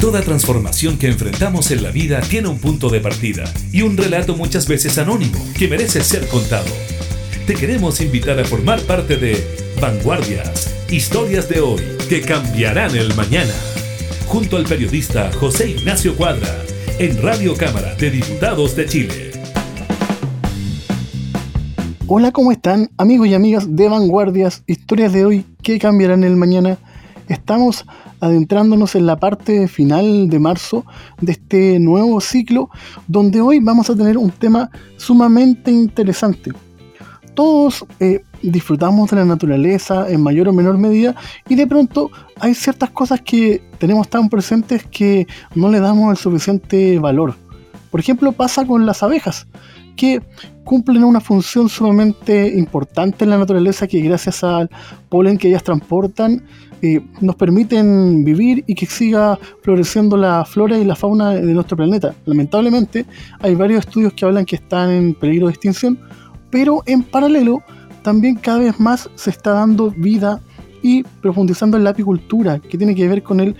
Toda transformación que enfrentamos en la vida tiene un punto de partida y un relato muchas veces anónimo que merece ser contado. Te queremos invitar a formar parte de Vanguardias, historias de hoy que cambiarán el mañana, junto al periodista José Ignacio Cuadra, en Radio Cámara de Diputados de Chile. Hola, ¿cómo están amigos y amigas de Vanguardias, historias de hoy que cambiarán el mañana? Estamos adentrándonos en la parte final de marzo de este nuevo ciclo, donde hoy vamos a tener un tema sumamente interesante. Todos eh, disfrutamos de la naturaleza en mayor o menor medida y de pronto hay ciertas cosas que tenemos tan presentes que no le damos el suficiente valor. Por ejemplo, pasa con las abejas, que cumplen una función sumamente importante en la naturaleza que gracias al polen que ellas transportan nos permiten vivir y que siga floreciendo la flora y la fauna de nuestro planeta. Lamentablemente hay varios estudios que hablan que están en peligro de extinción, pero en paralelo también cada vez más se está dando vida y profundizando en la apicultura, que tiene que ver con el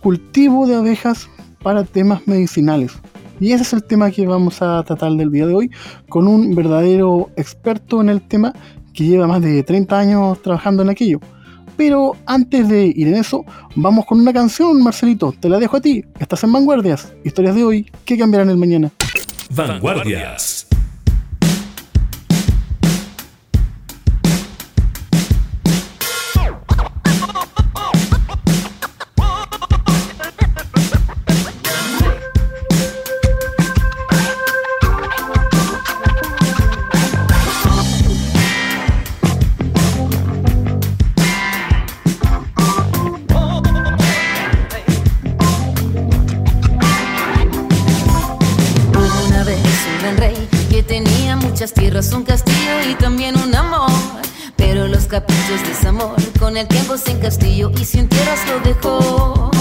cultivo de abejas para temas medicinales. Y ese es el tema que vamos a tratar del día de hoy con un verdadero experto en el tema que lleva más de 30 años trabajando en aquello. Pero antes de ir en eso, vamos con una canción, Marcelito. Te la dejo a ti. Estás en Vanguardias. Historias de hoy que cambiarán el mañana. Vanguardias. El tiempo sin castillo y sin tierras lo dejó.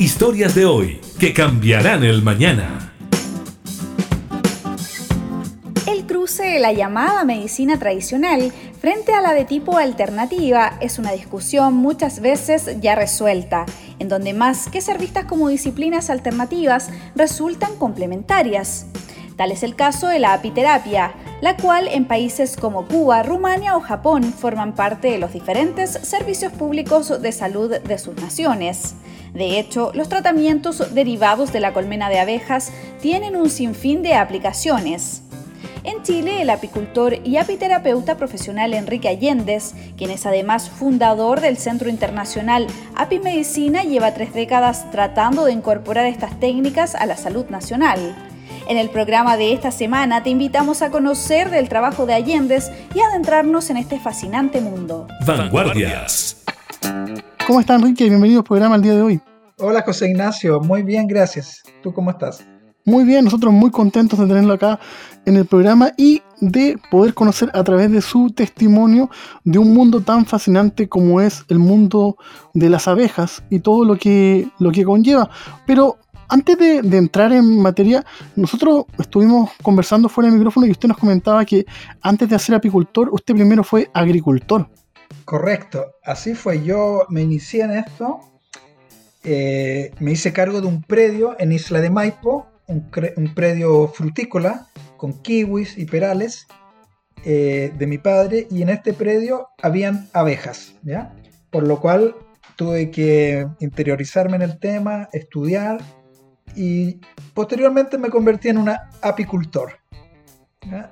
Historias de hoy que cambiarán el mañana. El cruce de la llamada medicina tradicional frente a la de tipo alternativa es una discusión muchas veces ya resuelta, en donde más que ser vistas como disciplinas alternativas resultan complementarias. Tal es el caso de la apiterapia, la cual en países como Cuba, Rumania o Japón forman parte de los diferentes servicios públicos de salud de sus naciones. De hecho, los tratamientos derivados de la colmena de abejas tienen un sinfín de aplicaciones. En Chile, el apicultor y apiterapeuta profesional Enrique Allendez, quien es además fundador del Centro Internacional Apimedicina, lleva tres décadas tratando de incorporar estas técnicas a la salud nacional. En el programa de esta semana te invitamos a conocer del trabajo de Allendez y adentrarnos en este fascinante mundo. Vanguardias. ¿Cómo están, Enrique? Bienvenido al programa el día de hoy. Hola, José Ignacio. Muy bien, gracias. ¿Tú cómo estás? Muy bien, nosotros muy contentos de tenerlo acá en el programa y de poder conocer a través de su testimonio de un mundo tan fascinante como es el mundo de las abejas y todo lo que, lo que conlleva. Pero antes de, entrar en materia, nosotros estuvimos conversando fuera del micrófono y usted nos comentaba que antes de ser apicultor, usted primero fue agricultor. Correcto, así fue. Yo me inicié en esto, eh, me hice cargo de un predio en Isla de Maipo, un, predio frutícola con kiwis y perales eh, de mi padre, y en este predio habían abejas, ¿ya? Por lo cual tuve que interiorizarme en el tema, estudiar y posteriormente me convertí en un apicultor.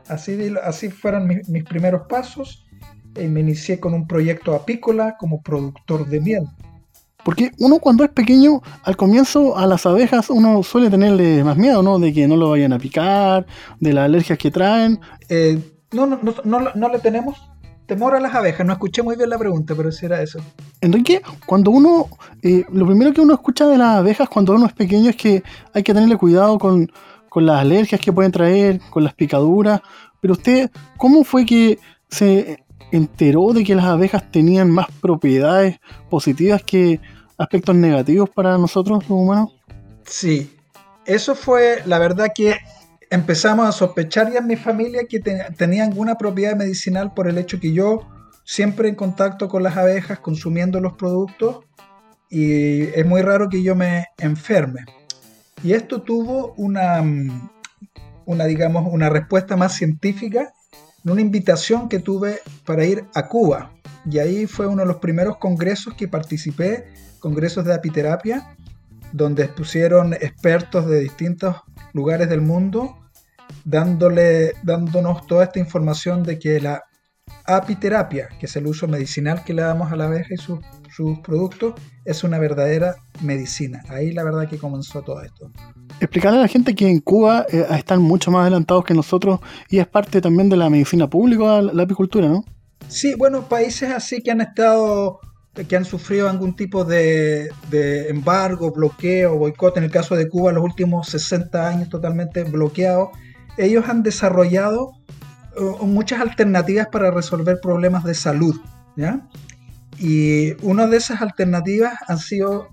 Así, así fueron mis, primeros pasos. Y me inicié con un proyecto apícola como productor de miel. Porque uno cuando es pequeño, al comienzo a las abejas uno suele tenerle más miedo, ¿no? De que no lo vayan a picar, de las alergias que traen. Eh, no, no, no, no, no le tenemos temor a las abejas. No escuché muy bien la pregunta, pero si era eso. Enrique, cuando uno, eh, lo primero que uno escucha de las abejas cuando uno es pequeño es que hay que tenerle cuidado con, las alergias que pueden traer, con las picaduras. Pero usted, ¿cómo fue que se enteró de que las abejas tenían más propiedades positivas que aspectos negativos para nosotros los humanos? Sí, eso fue la verdad que empezamos a sospechar ya en mi familia que tenía alguna propiedad medicinal por el hecho que yo siempre en contacto con las abejas, consumiendo los productos, y es muy raro que yo me enferme. Y esto tuvo una, una, digamos, una respuesta más científica en una invitación que tuve para ir a Cuba. Y ahí fue uno de los primeros congresos que participé, congresos de apiterapia, donde expusieron expertos de distintos lugares del mundo dándole, dándonos toda esta información de que la apiterapia, que es el uso medicinal que le damos a la abeja y sus productos, es una verdadera medicina. Ahí la verdad que comenzó todo esto. Explicarle a la gente que en Cuba eh, están mucho más adelantados que nosotros y es parte también de la medicina pública, la, apicultura, ¿no? Sí, bueno, países así que han estado que han sufrido algún tipo de, de, embargo, bloqueo, boicot, en el caso de Cuba los últimos 60 años totalmente bloqueado, ellos han desarrollado uh, muchas alternativas para resolver problemas de salud. ¿ya? Y una de esas alternativas han sido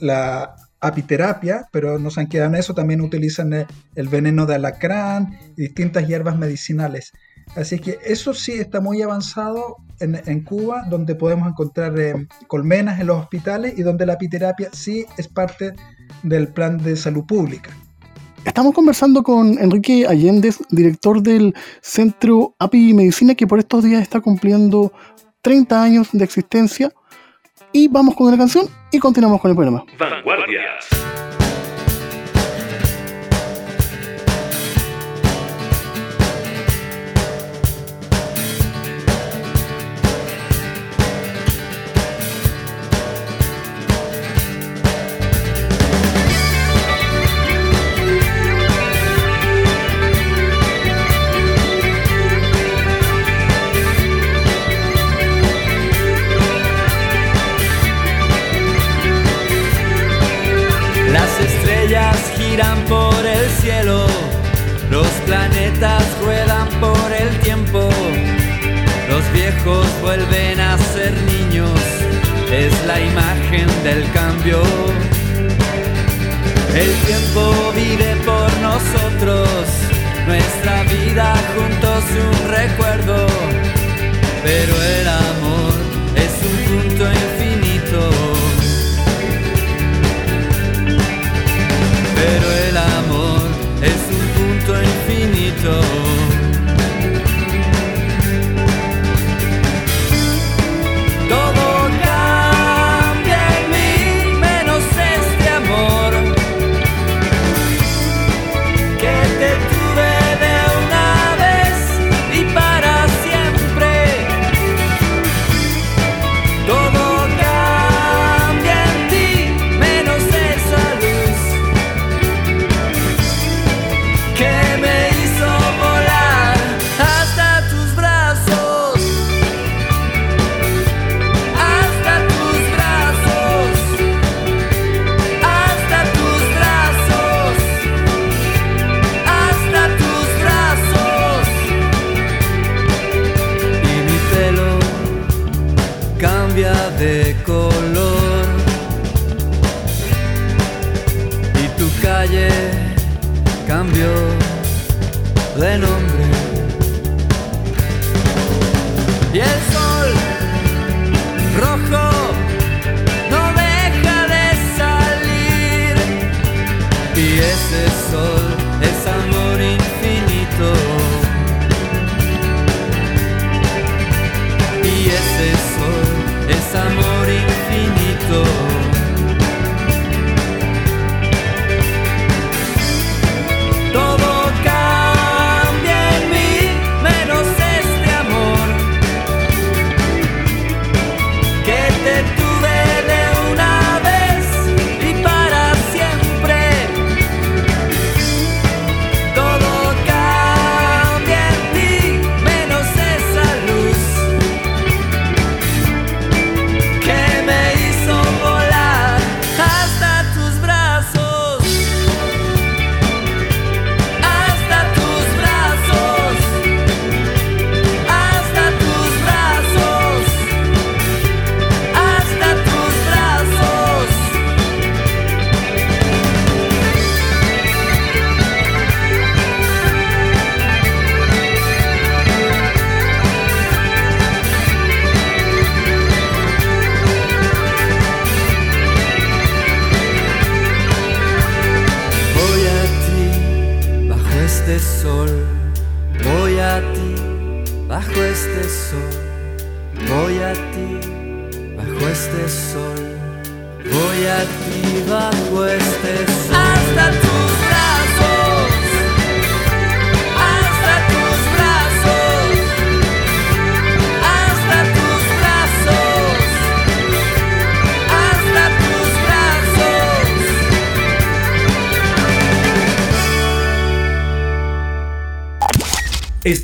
la apiterapia, pero no se han quedado en eso, también utilizan el, veneno de alacrán y distintas hierbas medicinales. Así que eso sí está muy avanzado en, Cuba, donde podemos encontrar eh, colmenas en los hospitales y donde la apiterapia sí es parte del plan de salud pública. Estamos conversando con Enrique Allende, director del Centro API Medicina, que por estos días está cumpliendo 30 años de existencia. Y vamos con una canción y continuamos con el programa. Vanguardias. Los planetas ruedan por el tiempo, los viejos vuelven a ser niños. Es la imagen del cambio. El tiempo vive por nosotros, nuestra vida juntos un recuerdo, pero el amor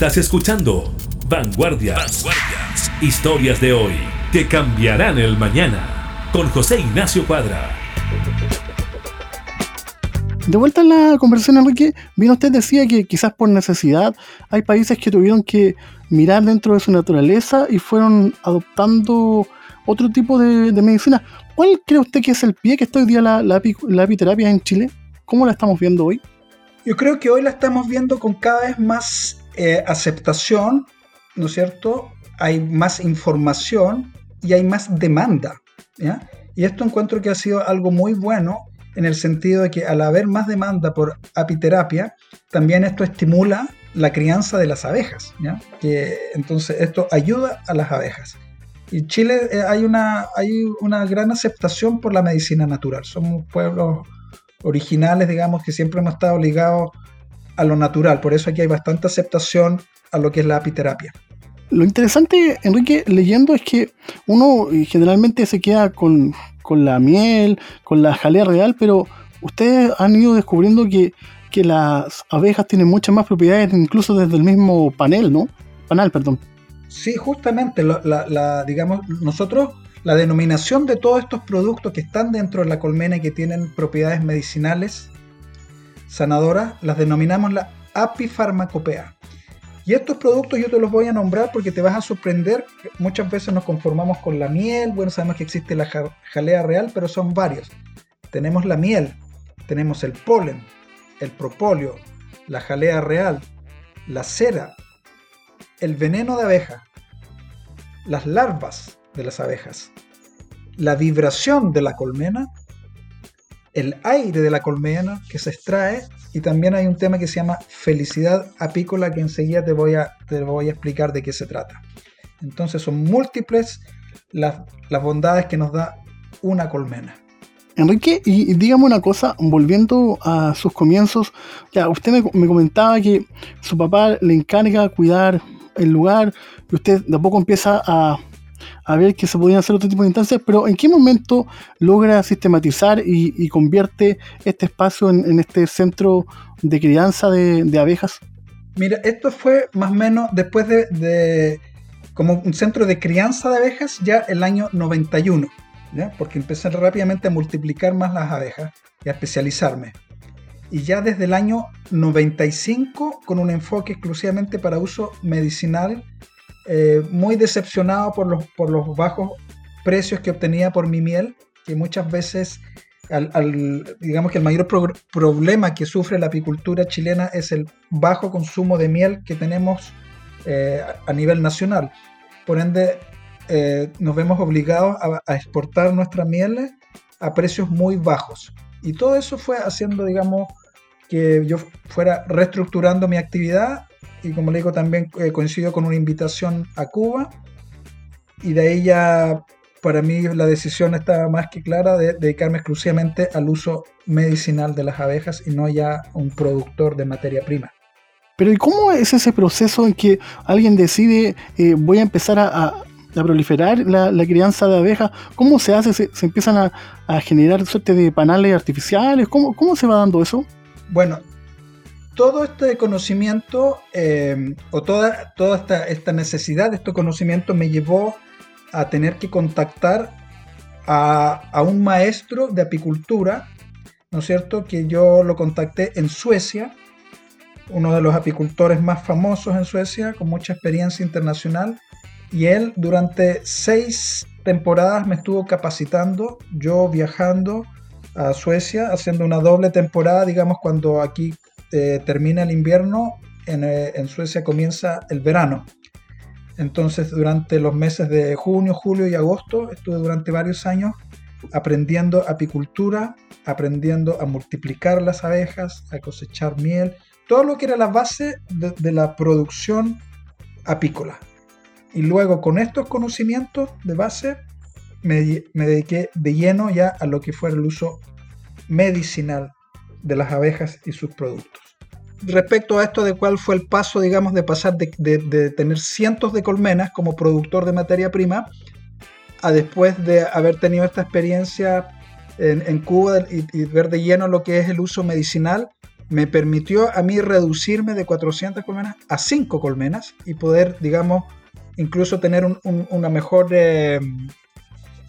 Estás escuchando Vanguardias. Historias de hoy que cambiarán el mañana. Con José Ignacio Cuadra. De vuelta en la conversación, Enrique, bien usted decía que quizás por necesidad hay países que tuvieron que mirar dentro de su naturaleza y fueron adoptando otro tipo de, medicina. ¿Cuál cree usted que es el pie que está hoy día la, la, la apiterapia en Chile? ¿Cómo la estamos viendo hoy? Yo creo que hoy la estamos viendo con cada vez más eh, aceptación, ¿no es cierto? Hay más información y hay más demanda. ¿ya? Y esto encuentro que ha sido algo muy bueno en el sentido de que al haber más demanda por apiterapia, también esto estimula la crianza de las abejas. ¿ya? Que, entonces esto ayuda a las abejas. Y Chile eh, hay, una, hay una gran aceptación por la medicina natural. Somos pueblos originales, digamos, que siempre hemos estado ligados a lo natural. Por eso aquí hay bastante aceptación a lo que es la apiterapia. Lo interesante, Enrique, leyendo es que uno generalmente se queda con, la miel, con la jalea real, pero ustedes han ido descubriendo que, las abejas tienen muchas más propiedades, incluso desde el mismo panel, ¿no? Panal, perdón. Sí, justamente, la, digamos, nosotros, la denominación de todos estos productos que están dentro de la colmena y que tienen propiedades medicinales sanadoras las denominamos la apifarmacopea. Y estos productos yo te los voy a nombrar porque te vas a sorprender. Muchas veces nos conformamos con la miel. Bueno, sabemos que existe la jalea real, pero son varios. Tenemos la miel, tenemos el polen, el propóleo, la jalea real, la cera, el veneno de abeja, las larvas de las abejas, la vibración de la colmena, el aire de la colmena que se extrae y también hay un tema que se llama felicidad apícola que enseguida te voy a, te voy a explicar de qué se trata. Entonces son múltiples las, las bondades que nos da una colmena. Enrique, y, dígame una cosa, volviendo a sus comienzos, ya usted me, me, comentaba que su papá le encarga cuidar el lugar y usted de a poco empieza a, a ver que se podían hacer otro tipo de instancias, pero ¿en qué momento logra sistematizar y, convierte este espacio en, este centro de crianza de, abejas? Mira, esto fue más o menos después de, de, como un centro de crianza de abejas ya el año 91, ¿ya? porque empecé rápidamente a multiplicar más las abejas y a especializarme. Y ya desde el año 95 con un enfoque exclusivamente para uso medicinal eh, muy decepcionado por los, por los bajos precios que obtenía por mi miel, que muchas veces, al, digamos que el mayor problema que sufre la apicultura chilena es el bajo consumo de miel que tenemos eh, a nivel nacional. Por ende, eh, nos vemos obligados a, a, exportar nuestra miel a precios muy bajos. Y todo eso fue haciendo, digamos, que yo fuera reestructurando mi actividad y como le digo también eh, coincido con una invitación a Cuba y de ahí ya para mí la decisión estaba más que clara de, dedicarme exclusivamente al uso medicinal de las abejas y no ya un productor de materia prima. Pero ¿y cómo es ese proceso en que alguien decide eh, voy a empezar a, proliferar la, crianza de abejas? ¿Cómo se hace? ¿Se, empiezan a, a, generar suerte de panales artificiales? ¿Cómo, ¿Cómo se va dando eso? Bueno, todo este conocimiento eh, o toda, toda esta, esta, necesidad de este conocimiento me llevó a tener que contactar a, a, un maestro de apicultura, ¿no es cierto? Que yo lo contacté en Suecia, uno de los apicultores más famosos en Suecia, con mucha experiencia internacional, y él durante seis temporadas me estuvo capacitando, yo viajando a Suecia, haciendo una doble temporada, digamos, cuando aquí eh, termina el invierno, eh, en, Suecia comienza el verano. Entonces, durante los meses de junio, julio y agosto, estuve durante varios años aprendiendo apicultura, aprendiendo a multiplicar las abejas, a cosechar miel, todo lo que era la base de, la producción apícola. Y luego con estos conocimientos de base me, me, dediqué de lleno ya a lo que fue el uso medicinal de las abejas y sus productos respecto a esto de cuál fue el paso, digamos, de pasar de, tener cientos de colmenas como productor de materia prima a después de haber tenido esta experiencia en, Cuba y, ver de lleno lo que es el uso medicinal, me permitió a mí reducirme de 400 colmenas a 5 colmenas y poder, digamos, incluso tener una mejor eh,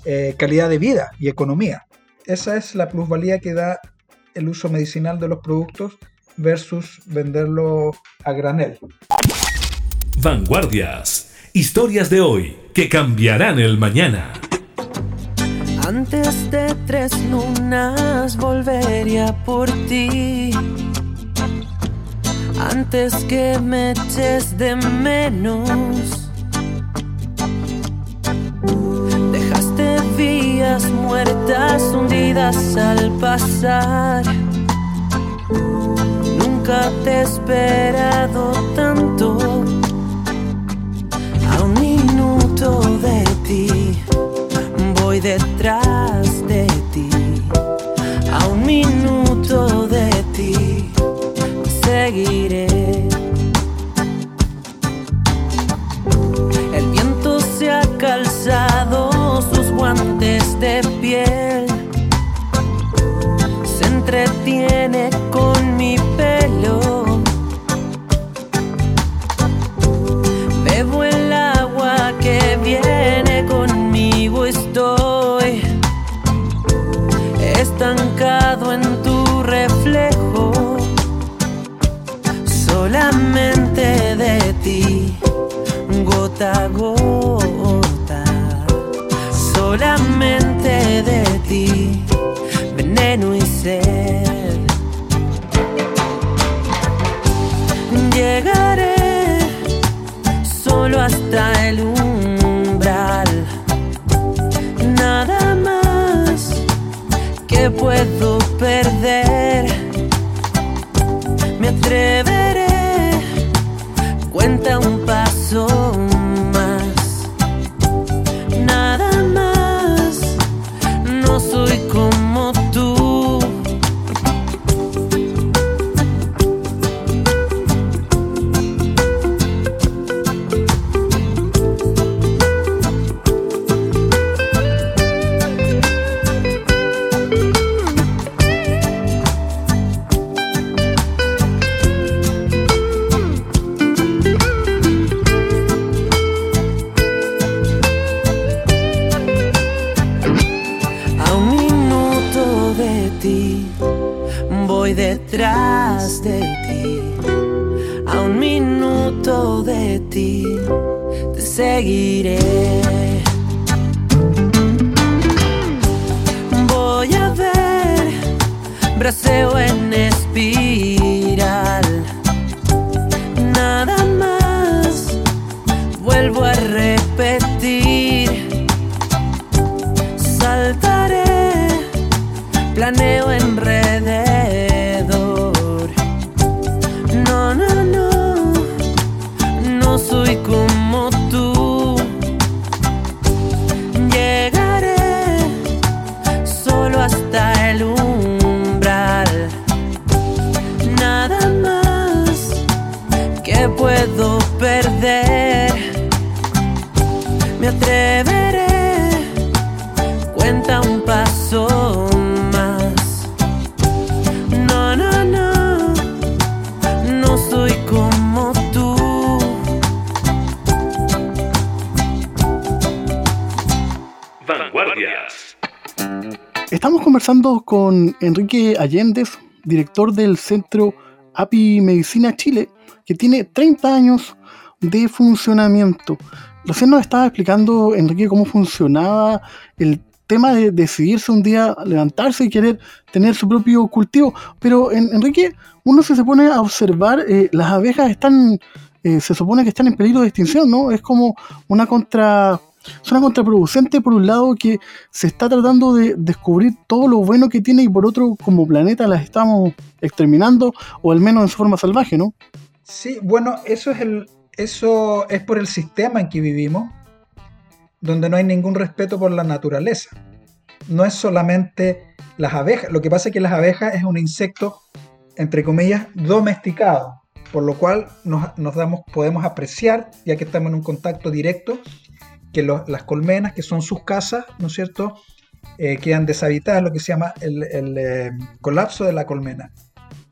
eh, calidad de vida y economía. Esa es la plusvalía que da el uso medicinal de los productos versus venderlo a granel. Vanguardias. Historias de hoy que cambiarán el mañana. Antes de tres lunas volvería por ti. Antes que me eches de menos. Dejaste vías muertas hundidas al pasar nunca te he esperado tanto. A un minuto de ti, voy detrás de ti. A un minuto de ti, seguiré. El viento se ha calzado sus guantes de piel. Se entretiene detrás de ti. A un minuto de ti, te seguiré. Voy a ver, braceo en espiral. Estamos conversando con Enrique Allendez, director del Centro API Medicina Chile, que tiene 30 años de funcionamiento. Recién nos estaba explicando, Enrique, cómo funcionaba el tema de decidirse un día levantarse y querer tener su propio cultivo. Pero, en- Enrique, uno si se pone a observar, eh, las abejas están, eh, se supone que están en peligro de extinción, ¿no? Es como una contra... Es una contraproducente por un lado que se está tratando de descubrir todo lo bueno que tiene y por otro como planeta las estamos exterminando o al menos en su forma salvaje, ¿no? Sí, bueno, eso es el, eso es por el sistema en que vivimos, donde no hay ningún respeto por la naturaleza. No es solamente las abejas. Lo que pasa es que las abejas es un insecto, entre comillas, domesticado, por lo cual nos, nos damos, podemos apreciar, ya que estamos en un contacto directo, que lo- las colmenas, que son sus casas, ¿no es cierto?, Eh, quedan deshabitadas, lo que se llama el, el, eh, colapso de la colmena.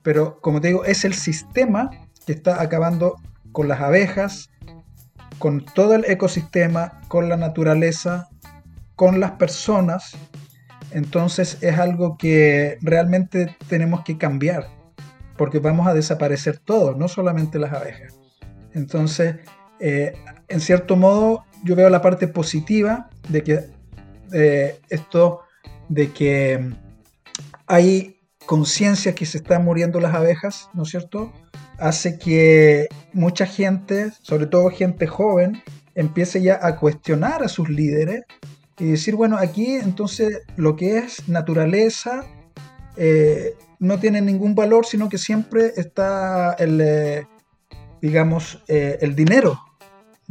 Pero, como te digo, es el sistema que está acabando con las abejas, con todo el ecosistema, con la naturaleza, con las personas. Entonces es algo que realmente tenemos que cambiar, porque vamos a desaparecer todos, no solamente las abejas. Entonces, eh, en cierto modo, yo veo la parte positiva de que eh, esto, de que hay conciencia que se están muriendo las abejas, ¿no es cierto? Hace que mucha gente, sobre todo gente joven, empiece ya a cuestionar a sus líderes y decir, bueno, aquí entonces lo que es naturaleza eh, no tiene ningún valor, sino que siempre está el, eh, digamos, el dinero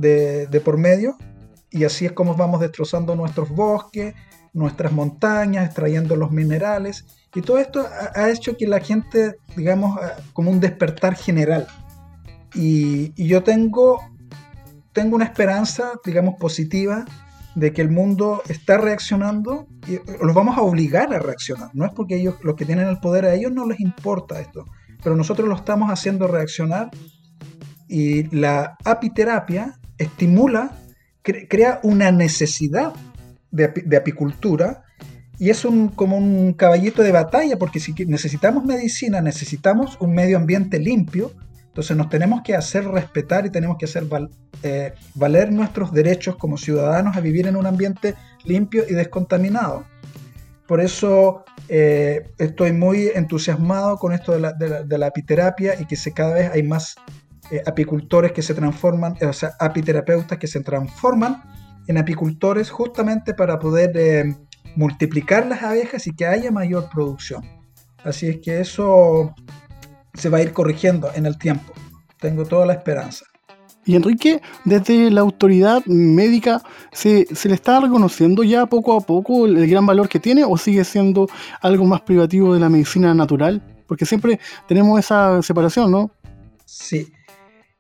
de, por medio y así es como vamos destrozando nuestros bosques, nuestras montañas, extrayendo los minerales. Y todo esto ha, hecho que la gente, digamos, ah, como un despertar general. Y, y yo tengo, tengo una esperanza, digamos, positiva de que el mundo está reaccionando y los vamos a obligar a reaccionar. No es porque ellos, los que tienen el poder, a ellos no les importa esto, pero nosotros lo estamos haciendo reaccionar y la apiterapia estimula, cre- crea una necesidad de, de apicultura y es un, como un caballito de batalla porque si necesitamos medicina, necesitamos un medio ambiente limpio, Entonces nos tenemos que hacer respetar y tenemos que hacer eh, valer nuestros derechos como ciudadanos a vivir en un ambiente limpio y descontaminado. Por eso eh, estoy muy entusiasmado con esto de la, de la, apiterapia y que se, cada vez hay más eh, apicultores que se transforman, o sea, apiterapeutas que se transforman en apicultores justamente para poder multiplicar las abejas y que haya mayor producción. Así es que eso se va a ir corrigiendo en el tiempo. Tengo toda la esperanza. Y Enrique, desde la autoridad médica, ¿se, le está reconociendo ya poco a poco el, gran valor que tiene o sigue siendo algo más privativo de la medicina natural? Porque siempre tenemos esa separación, ¿no? Sí.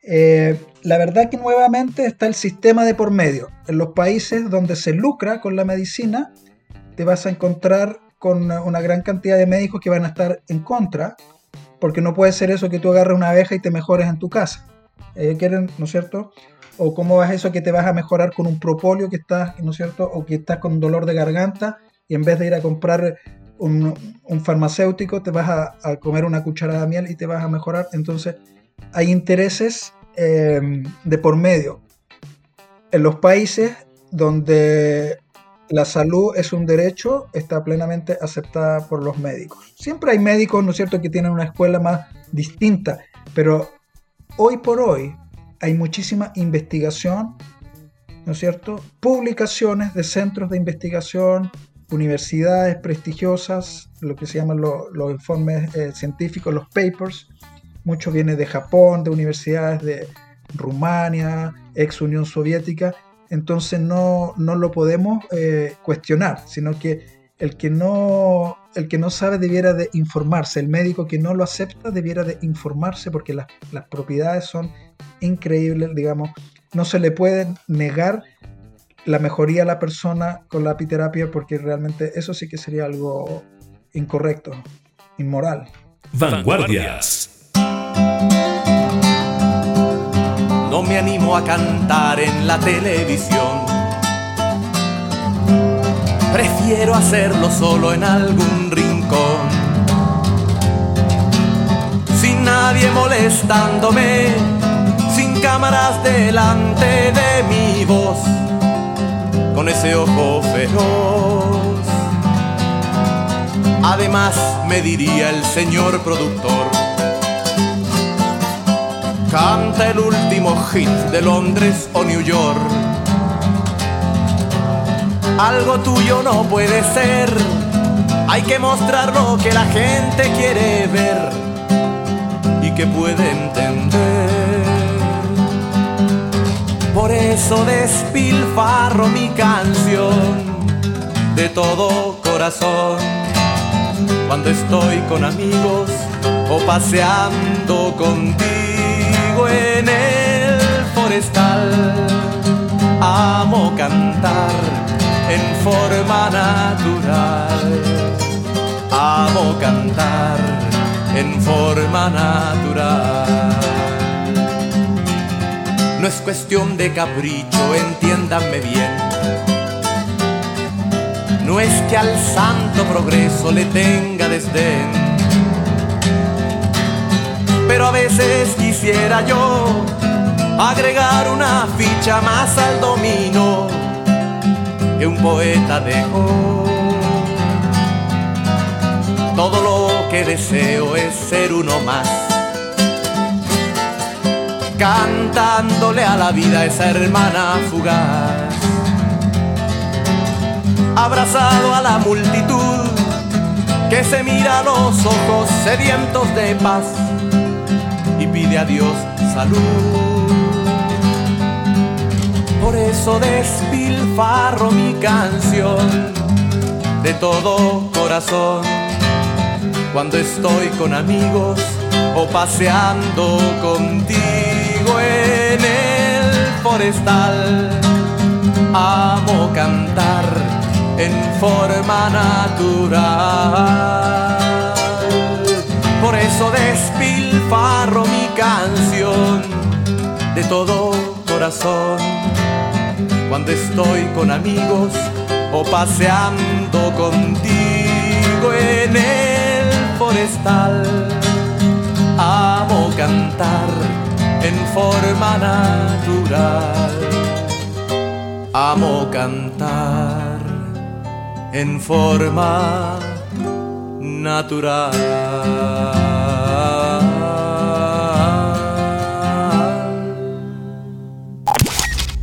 Eh, la verdad que nuevamente está el sistema de por medio. En los países donde se lucra con la medicina, te vas a encontrar con una gran cantidad de médicos que van a estar en contra porque no puede ser eso que tú agarres una abeja y te mejores en tu casa. Eh, quieren, ¿no es cierto? O cómo vas eso que te vas a mejorar con un propóleo que estás, ¿no es cierto? O que estás con dolor de garganta y en vez de ir a comprar un, farmacéutico te vas a, comer una cucharada de miel y te vas a mejorar. Entonces hay intereses em, de por medio. En los países donde la salud es un derecho, está plenamente aceptada por los médicos. Siempre hay médicos, ¿no es cierto?, que tienen una escuela más distinta, pero hoy por hoy hay muchísima investigación, ¿no es cierto?, publicaciones de centros de investigación, universidades prestigiosas, lo que se llaman los informes eh, científicos, los papers. Mucho viene de Japón, de universidades de Rumania, ex Unión Soviética, entonces no, lo podemos eh, cuestionar, sino que el que, no, el que no sabe debiera de informarse, el médico que no lo acepta debiera de informarse porque las, propiedades son increíbles, digamos, no se le puede negar la mejoría a la persona con la apiterapia porque realmente eso sí que sería algo incorrecto, inmoral. Vanguardias. Me animo a cantar en la televisión. Prefiero hacerlo solo en algún rincón. Sin nadie molestándome, sin cámaras delante de mi voz, con ese ojo feroz. Además, me diría el señor productor Canta el último hit de Londres o New York. Algo tuyo no puede ser. Hay que mostrar lo que la gente quiere ver y que puede entender. Por eso despilfarro mi canción de todo corazón cuando estoy con amigos o paseando contigo en el forestal. Amo cantar en forma natural. Amo cantar en forma natural. No es cuestión de capricho, entiéndanme bien. No es que al santo progreso le tenga desdén pero a veces quisiera yo agregar una ficha más al domino que un poeta dejó. Todo lo que deseo es ser uno más, cantándole a la vida esa hermana fugaz, abrazado a la multitud que se mira los ojos sedientos de paz pide a Dios salud. Por eso despilfarro mi canción de todo corazón cuando estoy con amigos o paseando contigo en el forestal. Amo cantar en forma natural. Por eso despilfarro mi canción de todo corazón. Cuando estoy con amigos o paseando contigo en el forestal. Amo cantar en forma natural. Amo cantar en forma natural.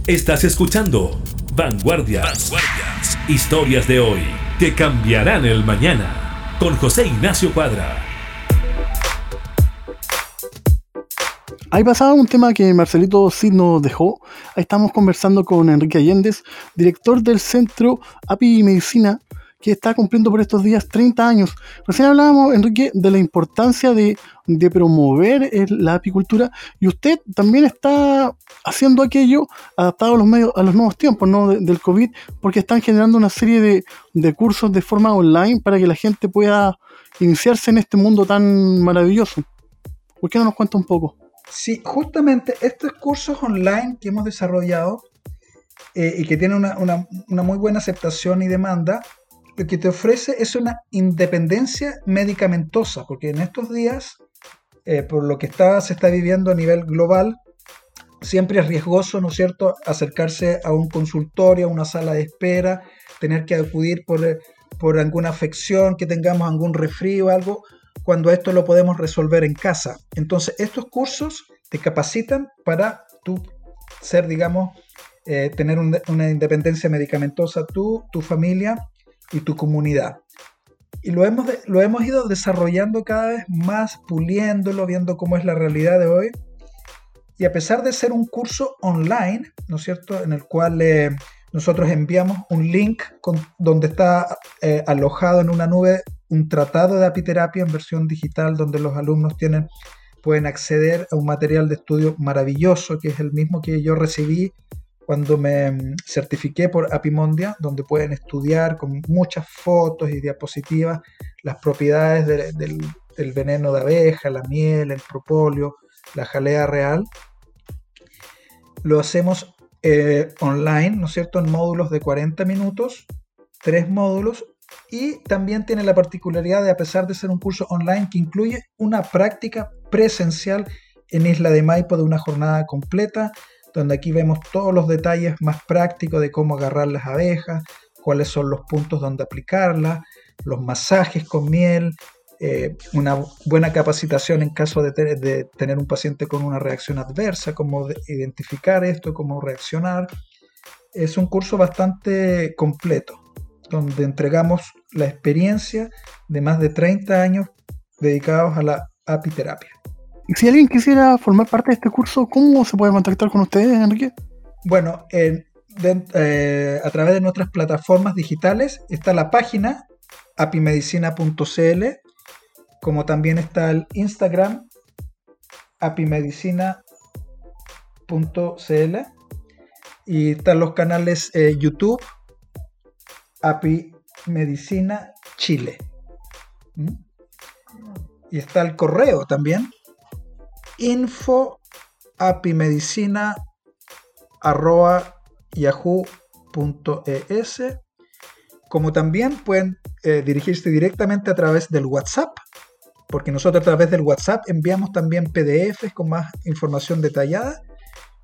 Estás escuchando Vanguardias. Historias de hoy que cambiarán el mañana. Con José Ignacio Cuadra. Ahí pasaba un tema que Marcelito Cid nos dejó. Ahí estamos conversando con Enrique Allendez, director del Centro API Medicina, que está cumpliendo por estos días 30 años. Recién hablábamos, Enrique, de la importancia de, de promover la apicultura y usted también está haciendo aquello adaptado a los medios, a los nuevos tiempos ¿no? de- del COVID, porque están generando una serie de, de cursos de forma online para que la gente pueda iniciarse en este mundo tan maravilloso. ¿Por qué no nos cuenta un poco? Sí, justamente estos cursos online que hemos desarrollado eh, y que tienen una- una muy buena aceptación y demanda, lo que te ofrece es una independencia medicamentosa, porque en estos días, eh, por lo que está, se está viviendo a nivel global, siempre es riesgoso, ¿no es cierto?, acercarse a un consultorio, a una sala de espera, tener que acudir por, eh, por alguna afección, que tengamos algún resfrío o algo, cuando esto lo podemos resolver en casa. Entonces, estos cursos te capacitan para tú ser, digamos, eh, tener un- una independencia medicamentosa tú, tu familia y tu comunidad. Y lo hemos, lo hemos ido desarrollando cada vez más, puliéndolo, viendo cómo es la realidad de hoy. Y a pesar de ser un curso online, ¿no es cierto?, en el cual eh, nosotros enviamos un link con- donde está eh, alojado en una nube un tratado de apiterapia en versión digital donde los alumnos tienen, pueden acceder a un material de estudio maravilloso que es el mismo que yo recibí cuando me mm, certifiqué por Apimondia, donde pueden estudiar con muchas fotos y diapositivas las propiedades de- del, del veneno de abeja, la miel, el propóleo, la jalea real. Lo hacemos eh, online, ¿no es cierto?, en módulos de 40 minutos, tres módulos, y también tiene la particularidad de, a pesar de ser un curso online, que incluye una práctica presencial en Isla de Maipo de una jornada completa, donde aquí vemos todos los detalles más prácticos de cómo agarrar las abejas, cuáles son los puntos donde aplicarlas, los masajes con miel, eh, una buena capacitación en caso de, de tener un paciente con una reacción adversa, cómo de- identificar esto, cómo reaccionar. Es un curso bastante completo, donde entregamos la experiencia de más de 30 años dedicados a la apiterapia. Y si alguien quisiera formar parte de este curso, ¿cómo se puede contactar con ustedes, Enrique? Bueno, eh, a través de nuestras plataformas digitales está la página apimedicina.cl, como también está el Instagram apimedicina.cl y están los canales eh, YouTube Apimedicina Chile. ¿Mm? Y está el correo también info apimedicina como también pueden eh, dirigirse directamente a través del WhatsApp porque nosotros a través del WhatsApp enviamos también PDFs con más información detallada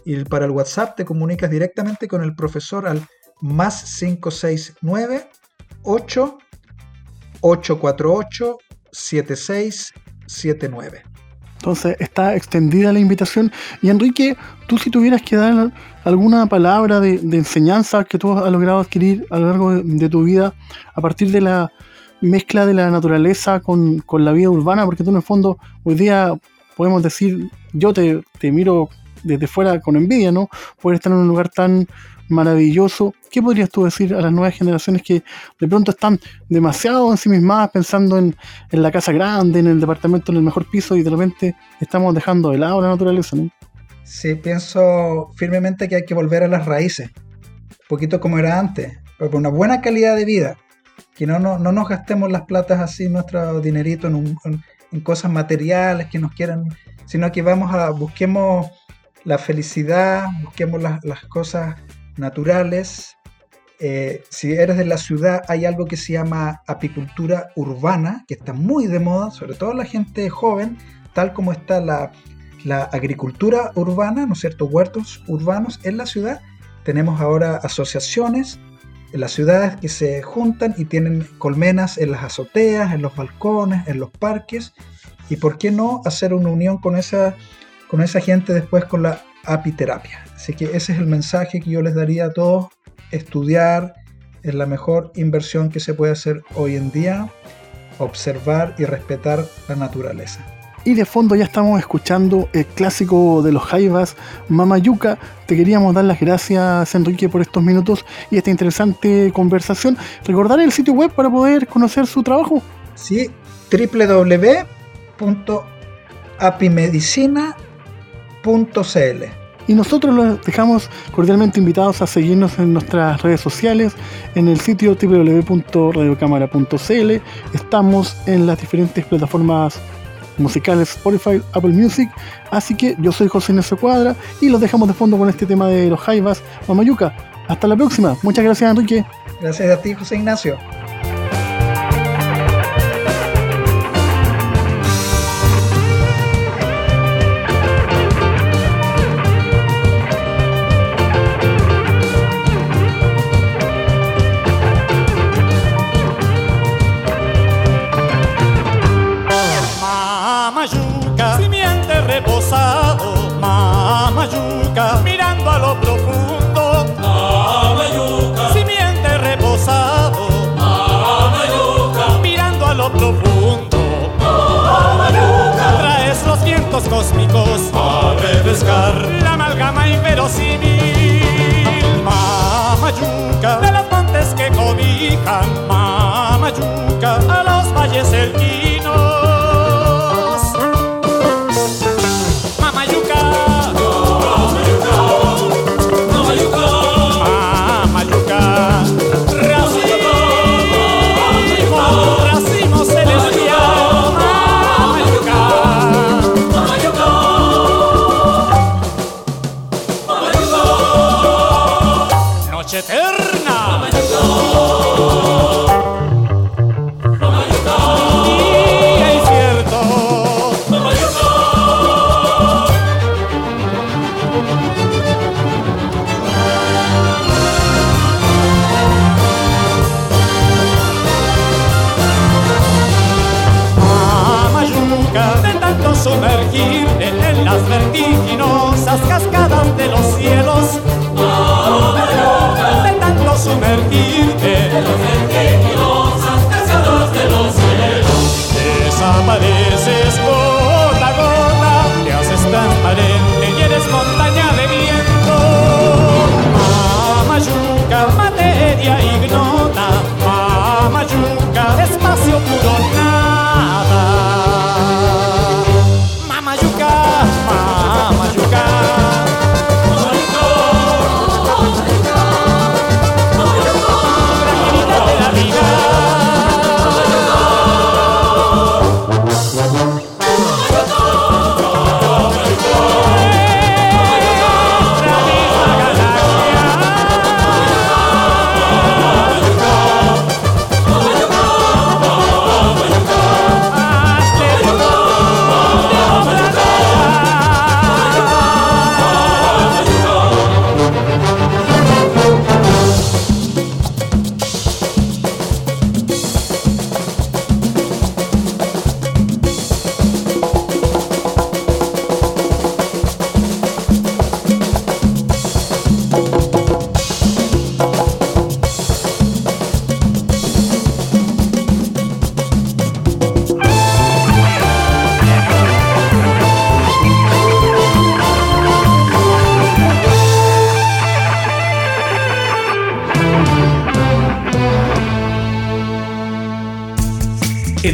y para el WhatsApp te comunicas directamente con el profesor al más 569 8 848 7679 Entonces está extendida la invitación. Y Enrique, tú si tuvieras que dar alguna palabra de, de enseñanza que tú has logrado adquirir a lo largo de, tu vida a partir de la mezcla de la naturaleza con, con la vida urbana, porque tú en el fondo hoy día podemos decir, yo te, te miro desde fuera con envidia, ¿no? Poder estar en un lugar tan maravilloso. ¿Qué podrías tú decir a las nuevas generaciones que de pronto están demasiado ensimismadas pensando en, en la casa grande, en el departamento, en el mejor piso y de repente estamos dejando de lado la naturaleza, ¿no? Sí, pienso firmemente que hay que volver a las raíces, un poquito como era antes, pero por una buena calidad de vida, que no, no, no nos gastemos las platas así, nuestro dinerito en, un- en- en cosas materiales que nos quieran, sino que vamos a, busquemos la felicidad, busquemos las, las cosas naturales. Eh, si eres de la ciudad, hay algo que se llama apicultura urbana, que está muy de moda, sobre todo la gente joven, tal como está la la agricultura urbana, ¿no es cierto? Huertos urbanos en la ciudad. Tenemos ahora asociaciones en las ciudades que se juntan y tienen colmenas en las azoteas, en los balcones, en los parques. Y por qué no hacer una unión con esa, con esa gente después con la apiterapia. Así que ese es el mensaje que yo les daría a todos. Estudiar es la mejor inversión que se puede hacer hoy en día. Observar y respetar la naturaleza. Y de fondo ya estamos escuchando el clásico de los Jaivas, Mamayuca. Te queríamos dar las gracias, Enrique, por estos minutos y esta interesante conversación. Recordar el sitio web para poder conocer su trabajo. Sí, www.apimedicina.cl. Y nosotros los dejamos cordialmente invitados a seguirnos en nuestras redes sociales, en el sitio www.radiocámara.cl. Estamos en las diferentes plataformas musicales Spotify, Apple Music. Así que yo soy José Ignacio Cuadra y los dejamos de fondo con este tema de los Jaivas, Mamayuca. Hasta la próxima. Muchas gracias, Enrique. Gracias a ti, José Ignacio. Cósmicos. A refrescar